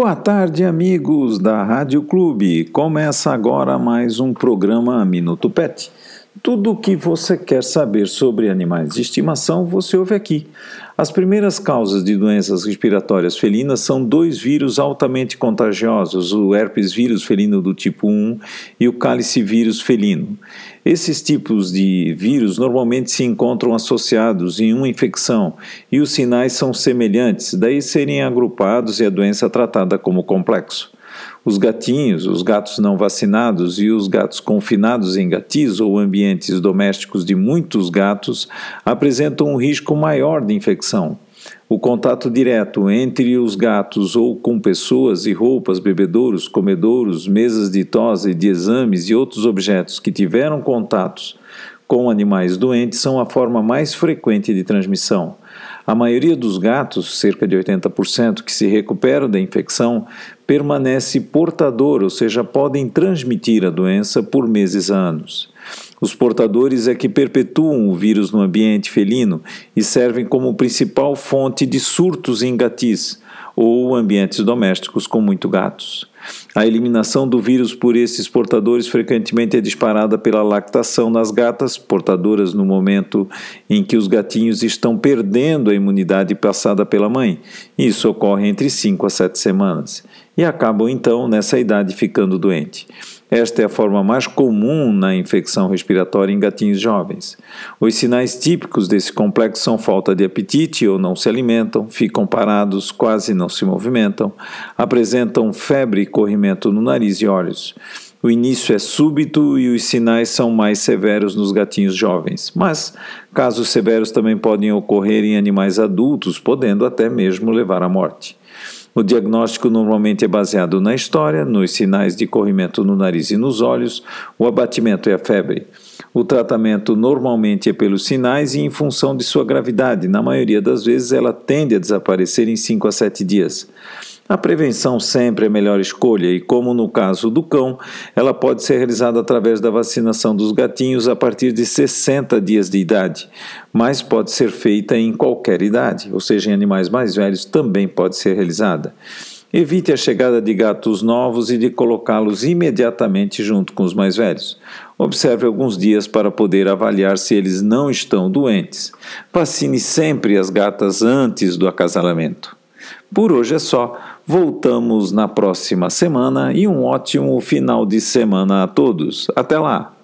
Boa tarde, amigos da Rádio Clube. Começa agora mais um programa Minuto Pet. Tudo o que você quer saber sobre animais de estimação você ouve aqui. As primeiras causas de doenças respiratórias felinas são dois vírus altamente contagiosos, o herpes vírus felino do tipo 1 e o calicivírus felino. Esses tipos de vírus normalmente se encontram associados em uma infecção e os sinais são semelhantes, daí serem agrupados e a doença tratada como complexo. Os gatinhos, os gatos não vacinados e os gatos confinados em gatis ou ambientes domésticos de muitos gatos apresentam um risco maior de infecção. O contato direto entre os gatos ou com pessoas e roupas, bebedouros, comedouros, mesas de tosa e de exames e outros objetos que tiveram contatos com animais doentes são a forma mais frequente de transmissão. A maioria dos gatos, cerca de 80%, que se recuperam da infecção, permanece portador, ou seja, podem transmitir a doença por meses a anos. Os portadores é que perpetuam o vírus no ambiente felino e servem como principal fonte de surtos em gatis ou ambientes domésticos com muito gatos. A eliminação do vírus por esses portadores frequentemente é disparada pela lactação nas gatas, portadoras no momento em que os gatinhos estão perdendo a imunidade passada pela mãe. Isso ocorre entre 5 a 7 semanas e acabam então nessa idade ficando doente. Esta é a forma mais comum na infecção respiratória em gatinhos jovens. Os sinais típicos desse complexo são falta de apetite ou não se alimentam, ficam parados, quase não se movimentam, apresentam febre corrimento no nariz e olhos. O início é súbito e os sinais são mais severos nos gatinhos jovens, mas casos severos também podem ocorrer em animais adultos, podendo até mesmo levar à morte. O diagnóstico normalmente é baseado na história, nos sinais de corrimento no nariz e nos olhos, o abatimento e a febre. O tratamento normalmente é pelos sinais e em função de sua gravidade. Na maioria das vezes, ela tende a desaparecer em 5 a 7 dias. A prevenção sempre é a melhor escolha e, como no caso do cão, ela pode ser realizada através da vacinação dos gatinhos a partir de 60 dias de idade, mas pode ser feita em qualquer idade, ou seja, em animais mais velhos também pode ser realizada. Evite a chegada de gatos novos e de colocá-los imediatamente junto com os mais velhos. Observe alguns dias para poder avaliar se eles não estão doentes. Vacine sempre as gatas antes do acasalamento. Por hoje é só. Voltamos na próxima semana e um ótimo final de semana a todos. Até lá!